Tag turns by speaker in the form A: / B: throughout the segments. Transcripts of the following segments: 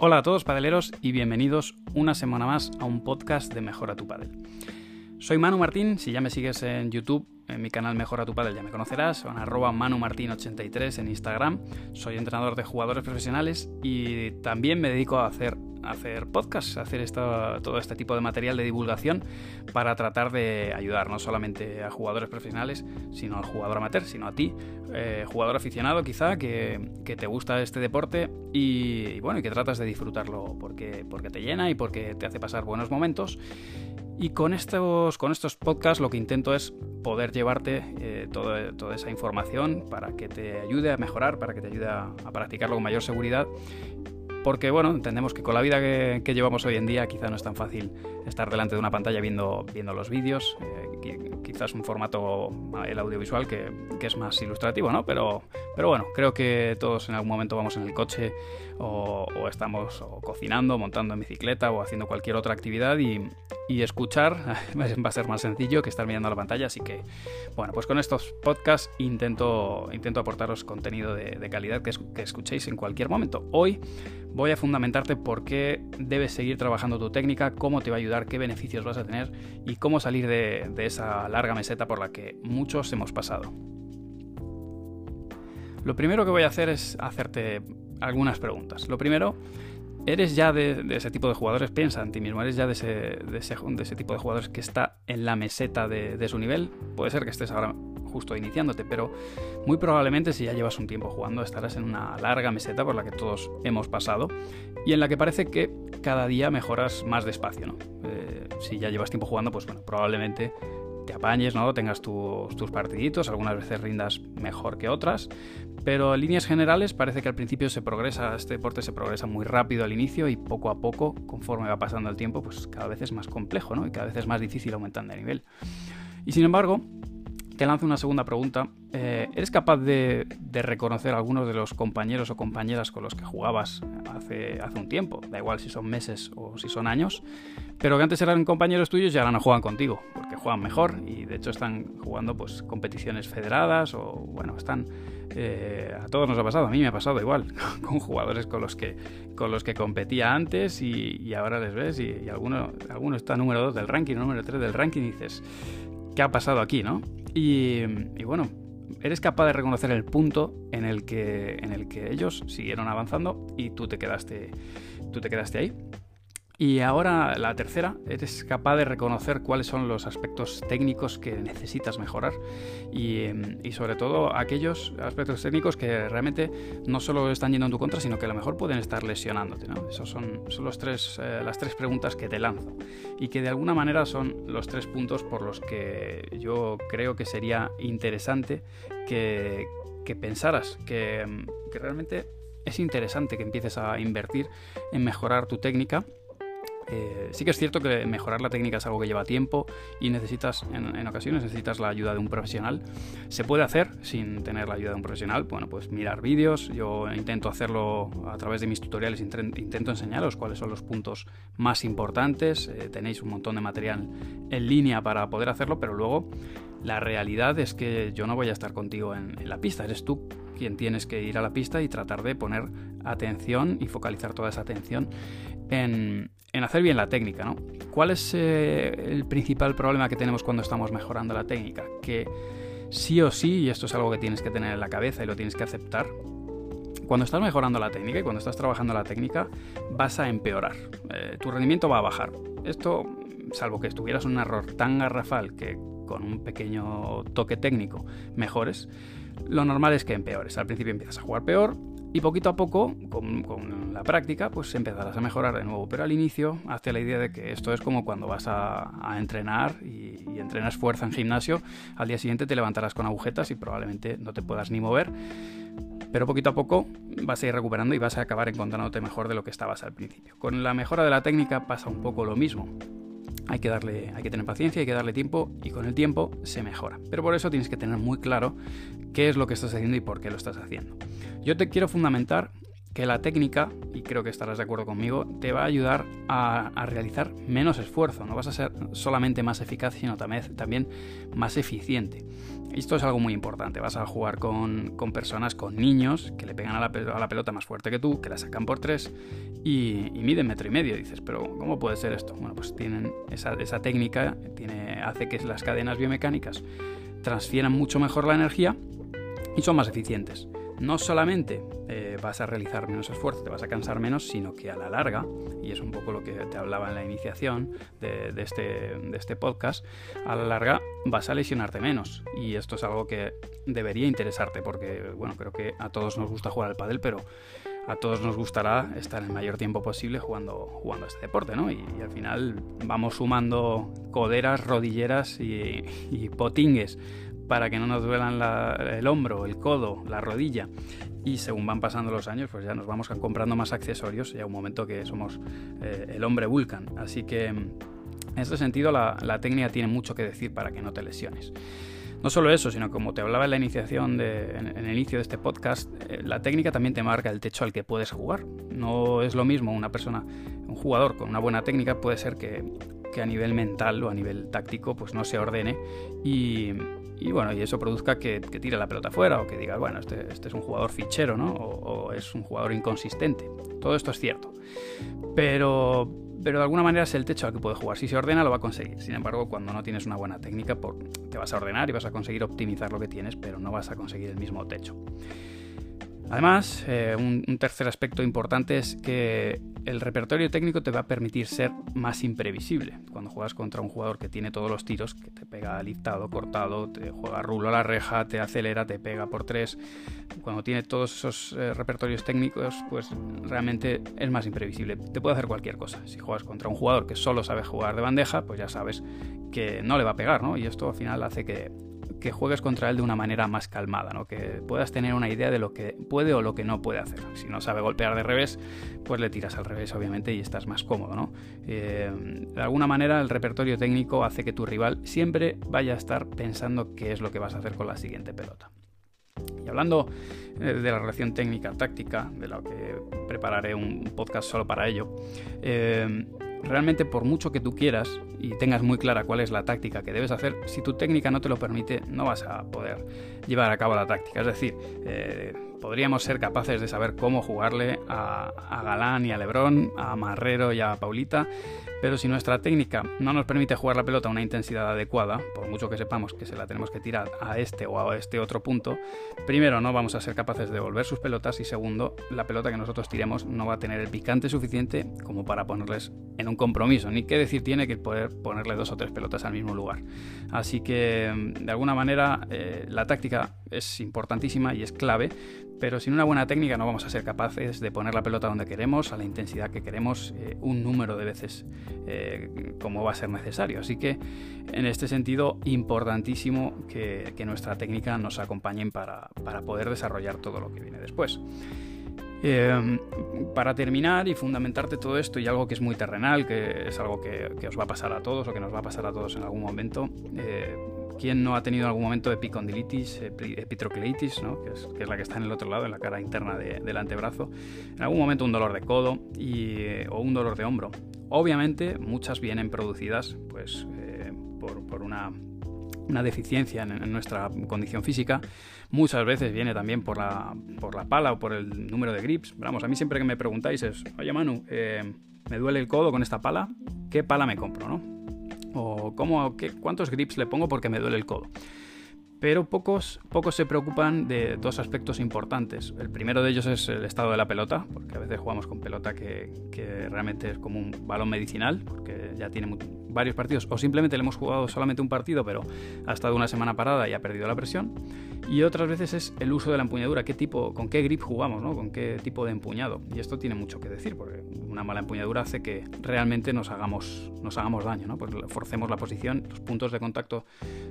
A: Hola a todos padeleros y bienvenidos una semana más a un podcast de Mejora tu Padel. Soy Manu Martín, si ya me sigues en YouTube, en mi canal Mejora tu Padel ya me conocerás, o en arroba manumartin83 en Instagram. Soy entrenador de jugadores profesionales y también me dedico a hacer hacer podcasts, hacer todo este tipo de material de divulgación para tratar de ayudar no solamente a jugadores profesionales, sino al jugador amateur, sino a ti, eh, jugador aficionado quizá, que, te gusta este deporte y, bueno, y que tratas de disfrutarlo porque, porque te llena y porque te hace pasar buenos momentos. Y con estos, con estos podcasts lo que intento es poder llevarte eh, toda esa información para que te ayude a mejorar, para que te ayude a practicarlo con mayor seguridad porque bueno, entendemos que con la vida que, llevamos hoy en día quizá no es tan fácil estar delante de una pantalla viendo, viendo los vídeos, eh, quizás un formato, el audiovisual, que, es más ilustrativo, ¿no? Pero, pero bueno, creo que todos en algún momento vamos en el coche o, estamos cocinando, montando en bicicleta o haciendo cualquier otra actividad y, escuchar va a ser más sencillo que estar mirando la pantalla, así que bueno, pues con estos podcasts intento, intento aportaros contenido de, calidad que, que escuchéis en cualquier momento. Hoy voy a fundamentarte por qué debes seguir trabajando tu técnica, cómo te va a ayudar, qué beneficios vas a tener y cómo salir de, esa larga meseta por la que muchos hemos pasado. Lo primero que voy a hacer es hacerte algunas preguntas. Lo primero, ¿eres ya de, ese tipo de jugadores? Piensa en ti mismo, ¿eres ya de ese, tipo de jugadores que está en la meseta de, su nivel? Puede ser que estés ahora justo iniciándote, pero muy probablemente si ya llevas un tiempo jugando estarás en una larga meseta por la que todos hemos pasado y en la que parece que cada día mejoras más despacio. Eh, si ya llevas tiempo jugando, pues bueno, probablemente te apañes, ¿no? Tengas tus, partiditos, algunas veces rindas mejor que otras, pero en líneas generales parece que al principio se progresa, este deporte se progresa muy rápido al inicio y poco a poco, conforme va pasando el tiempo, pues cada vez es más complejo, ¿no? Y cada vez es más difícil aumentando de nivel. Y sin embargo, te lanzo una segunda pregunta. Eh, ¿Eres capaz de, reconocer a algunos de los compañeros o compañeras con los que jugabas hace, hace un tiempo? Da igual si son meses o si son años, pero que antes eran compañeros tuyos y ahora no juegan contigo, juegan mejor y de hecho están jugando pues competiciones federadas o bueno, están... Eh, a todos nos ha pasado, a mí me ha pasado igual, con jugadores con los que, con los que competía antes y, ahora les ves y, alguno, alguno está número 2 del ranking, número 3 del ranking y dices, ¿qué ha pasado aquí, no? Y, bueno, eres capaz de reconocer el punto en el que, en el que ellos siguieron avanzando y tú te quedaste, tú te quedaste ahí. Y ahora la tercera, eres capaz de reconocer cuáles son los aspectos técnicos que necesitas mejorar y, sobre todo aquellos aspectos técnicos que realmente no solo están yendo en tu contra, sino que a lo mejor pueden estar lesionándote. ¿no? Esos son, son los tres, eh, las tres preguntas que te lanzo y que de alguna manera son los tres puntos por los que yo creo que sería interesante que, que pensaras, que, que realmente es interesante que empieces a invertir en mejorar tu técnica eh, sí que es cierto que mejorar la técnica es algo que lleva tiempo y necesitas, en, ocasiones necesitas la ayuda de un profesional. Se puede hacer sin tener la ayuda de un profesional. Bueno, pues mirar vídeos. Yo intento hacerlo a través de mis tutoriales. Intento enseñaros cuáles son los puntos más importantes. Eh, tenéis un montón de material en línea para poder hacerlo, pero luego la realidad es que yo no voy a estar contigo en, la pista. Eres tú quien tienes que ir a la pista y tratar de poner atención y focalizar toda esa atención en, en hacer bien la técnica, ¿no? ¿Cuál es eh, el principal problema que tenemos cuando estamos mejorando la técnica? Que sí o sí, y esto es algo que tienes que tener en la cabeza y lo tienes que aceptar, cuando estás mejorando la técnica y cuando estás trabajando la técnica, vas a empeorar. Eh, tu rendimiento va a bajar. Esto, salvo que estuvieras un error tan garrafal que con un pequeño toque técnico mejores, lo normal es que empeores. Al principio empiezas a jugar peor, y poquito a poco, con, la práctica, pues empezarás a mejorar de nuevo. Pero al inicio, hazte la idea de que esto es como cuando vas a, entrenar y, entrenas fuerza en gimnasio. Al día siguiente te levantarás con agujetas y probablemente no te puedas ni mover. Pero poquito a poco vas a ir recuperando y vas a acabar encontrándote mejor de lo que estabas al principio. Con la mejora de la técnica pasa un poco lo mismo. Hay que, darle, hay que tener paciencia, hay que darle tiempo y con el tiempo se mejora. Pero por eso tienes que tener muy claro qué es lo que estás haciendo y por qué lo estás haciendo. Yo te quiero fundamentar que la técnica, y creo que estarás de acuerdo conmigo, te va a ayudar a, realizar menos esfuerzo. No vas a ser solamente más eficaz, sino también, más eficiente. Esto es algo muy importante. Vas a jugar con, personas, con niños, que le pegan a la, pelota más fuerte que tú, que la sacan por tres y, miden metro y medio. dices, pero ¿cómo puede ser esto? Bueno, pues tienen esa, técnica, hace que las cadenas biomecánicas transfieran mucho mejor la energía y son más eficientes no solamente eh, vas a realizar menos esfuerzo, te vas a cansar menos, sino que a la larga, y es un poco lo que te hablaba en la iniciación de, este, de este podcast, a la larga vas a lesionarte menos. Y esto es algo que debería interesarte, porque bueno, creo que a todos nos gusta jugar al pádel, pero a todos nos gustará estar el mayor tiempo posible jugando, jugando este deporte, ¿no? Y, al final vamos sumando coderas, rodilleras y, y potingues para que no nos duelan el hombro, el codo, la rodilla. Y según van pasando los años, pues ya nos vamos comprando más accesorios y a un momento que somos eh, el hombre Vulcan. Así que en este sentido la, técnica tiene mucho que decir para que no te lesiones. No solo eso, sino como te hablaba en la iniciación, en, el inicio de este podcast, eh, la técnica también te marca el techo al que puedes jugar. No es lo mismo una persona, un jugador con una buena técnica puede ser que, que a nivel mental o a nivel táctico pues no se ordene y, y bueno, y eso produzca que, tire la pelota fuera o que diga, bueno, este, este es un jugador fichero, ¿no? O, es un jugador inconsistente. Todo esto es cierto. Pero, pero de alguna manera es el techo al que puede jugar. Si se ordena, lo va a conseguir. Sin embargo, cuando no tienes una buena técnica, te vas a ordenar y vas a conseguir optimizar lo que tienes, pero no vas a conseguir el mismo techo. Además, eh, un, tercer aspecto importante es que el repertorio técnico te va a permitir ser más imprevisible. Cuando juegas contra un jugador que tiene todos los tiros, que te pega liftado, cortado, te juega rulo a la reja, te acelera, te pega por tres, cuando tiene todos esos eh, repertorios técnicos, pues realmente es más imprevisible. Te puede hacer cualquier cosa. Si juegas contra un jugador que solo sabe jugar de bandeja, pues ya sabes que no le va a pegar, ¿no? Y esto al final hace que que juegues contra él de una manera más calmada, ¿no? que puedas tener una idea de lo que puede o lo que no puede hacer. Si no sabe golpear de revés, pues le tiras al revés, obviamente, y estás más cómodo. ¿no? Eh, de alguna manera, el repertorio técnico hace que tu rival siempre vaya a estar pensando qué es lo que vas a hacer con la siguiente pelota. Y hablando eh, de la relación técnica-táctica, de lo que prepararé un podcast solo para ello, eh, realmente por mucho que tú quieras y tengas muy clara cuál es la táctica que debes hacer, si tu técnica no te lo permite, no vas a poder llevar a cabo la táctica. Es decir, eh, podríamos ser capaces de saber cómo jugarle a, a Galán y a Lebrón, a Marrero y a Paulita, pero si nuestra técnica no nos permite jugar la pelota a una intensidad adecuada, por mucho que sepamos que se la tenemos que tirar a este o a este otro punto, primero no vamos a ser capaces de devolver sus pelotas y segundo, la pelota que nosotros tiremos no va a tener el picante suficiente como para ponerles en un compromiso, ni qué decir tiene que poder ponerle dos o tres pelotas al mismo lugar. Así que de alguna manera eh, la táctica es importantísima y es clave, pero sin una buena técnica no vamos a ser capaces de poner la pelota donde queremos, a la intensidad que queremos, eh, un número de veces eh, como va a ser necesario. Así que en este sentido, importantísimo que, nuestra técnica nos acompañe para, poder desarrollar todo lo que viene después. Eh, para terminar y fundamentarte todo esto y algo que es muy terrenal, que es algo que, os va a pasar a todos o que nos va a pasar a todos en algún momento, ¿Quién no ha tenido en algún momento epicondilitis, epitrocleitis, ¿no? que, es, la que está en el otro lado, en la cara interna del antebrazo? En algún momento un dolor de codo y, o un dolor de hombro. Obviamente muchas vienen producidas pues, eh, por, una, deficiencia en, nuestra condición física. Muchas veces viene también por la, pala o por el número de grips. Vamos, a mí siempre que me preguntáis es, oye Manu, eh, me duele el codo con esta pala, ¿qué pala me compro? O cómo, qué, cuántos grips le pongo porque me duele el codo. Pero pocos, pocos se preocupan de dos aspectos importantes. El primero de ellos es el estado de la pelota, porque a veces jugamos con pelota que, que realmente es como un balón medicinal, porque ya tiene varios partidos, o simplemente le hemos jugado solamente un partido, pero ha estado una semana parada y ha perdido la presión. Y otras veces es el uso de la empuñadura, qué tipo, con qué grip jugamos, ¿no? con qué tipo de empuñado. Y esto tiene mucho que decir, porque una mala empuñadura hace que realmente nos hagamos, nos hagamos daño, ¿no? pues forcemos la posición, los puntos de contacto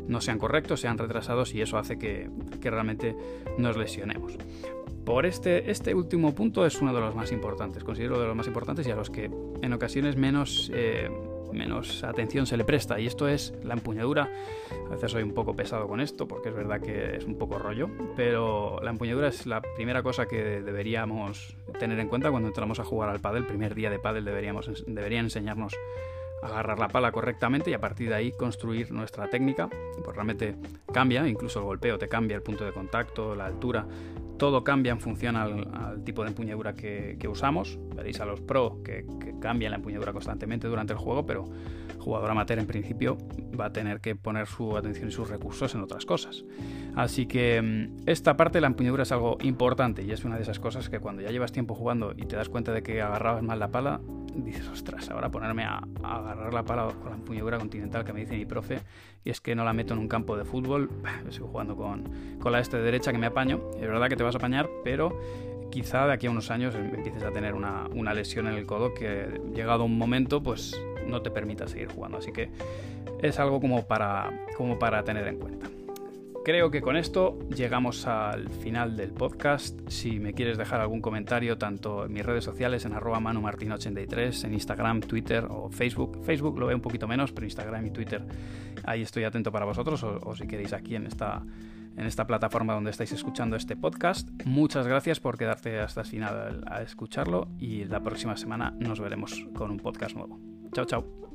A: no sean correctos, sean retrasados y eso hace que, que realmente nos lesionemos. Por este, este último punto es uno de los más importantes, considero de los más importantes y a los que en ocasiones menos... Eh, menos atención se le presta. Y esto es la empuñadura. A veces soy un poco pesado con esto porque es verdad que es un poco rollo, pero la empuñadura es la primera cosa que deberíamos tener en cuenta cuando entramos a jugar al pádel. El primer día de pádel deberíamos, deberían enseñarnos agarrar la pala correctamente y a partir de ahí construir nuestra técnica. Pues realmente cambia, incluso el golpeo te cambia, el punto de contacto, la altura, todo cambia en función al, tipo de empuñadura que, usamos. Veréis a los pro que, que, cambian la empuñadura constantemente durante el juego, pero jugador amateur en principio va a tener que poner su atención y sus recursos en otras cosas. Así que mm, esta parte de la empuñadura es algo importante y es una de esas cosas que cuando ya llevas tiempo jugando y te das cuenta de que agarrabas mal la pala, dices, ostras, ahora ponerme a, agarrar la pala con la empuñadura continental que me dice mi profe, y es que no la meto en un campo de fútbol, estoy jugando con, con la este derecha que me apaño, es verdad que te vas a apañar, pero quizá de aquí a unos años empieces a tener una, una lesión en el codo que llegado un momento pues no te permita seguir jugando, así que es algo como para, como para tener en cuenta creo que con esto llegamos al final del podcast. Si me quieres dejar algún comentario, tanto en mis redes sociales, en arroba manumartin83, en Instagram, Twitter o Facebook. Facebook lo veo un poquito menos, pero Instagram y Twitter ahí estoy atento para vosotros o, si queréis aquí en esta, en esta plataforma donde estáis escuchando este podcast. Muchas gracias por quedarte hasta el final a escucharlo y la próxima semana nos veremos con un podcast nuevo. Chao, chao.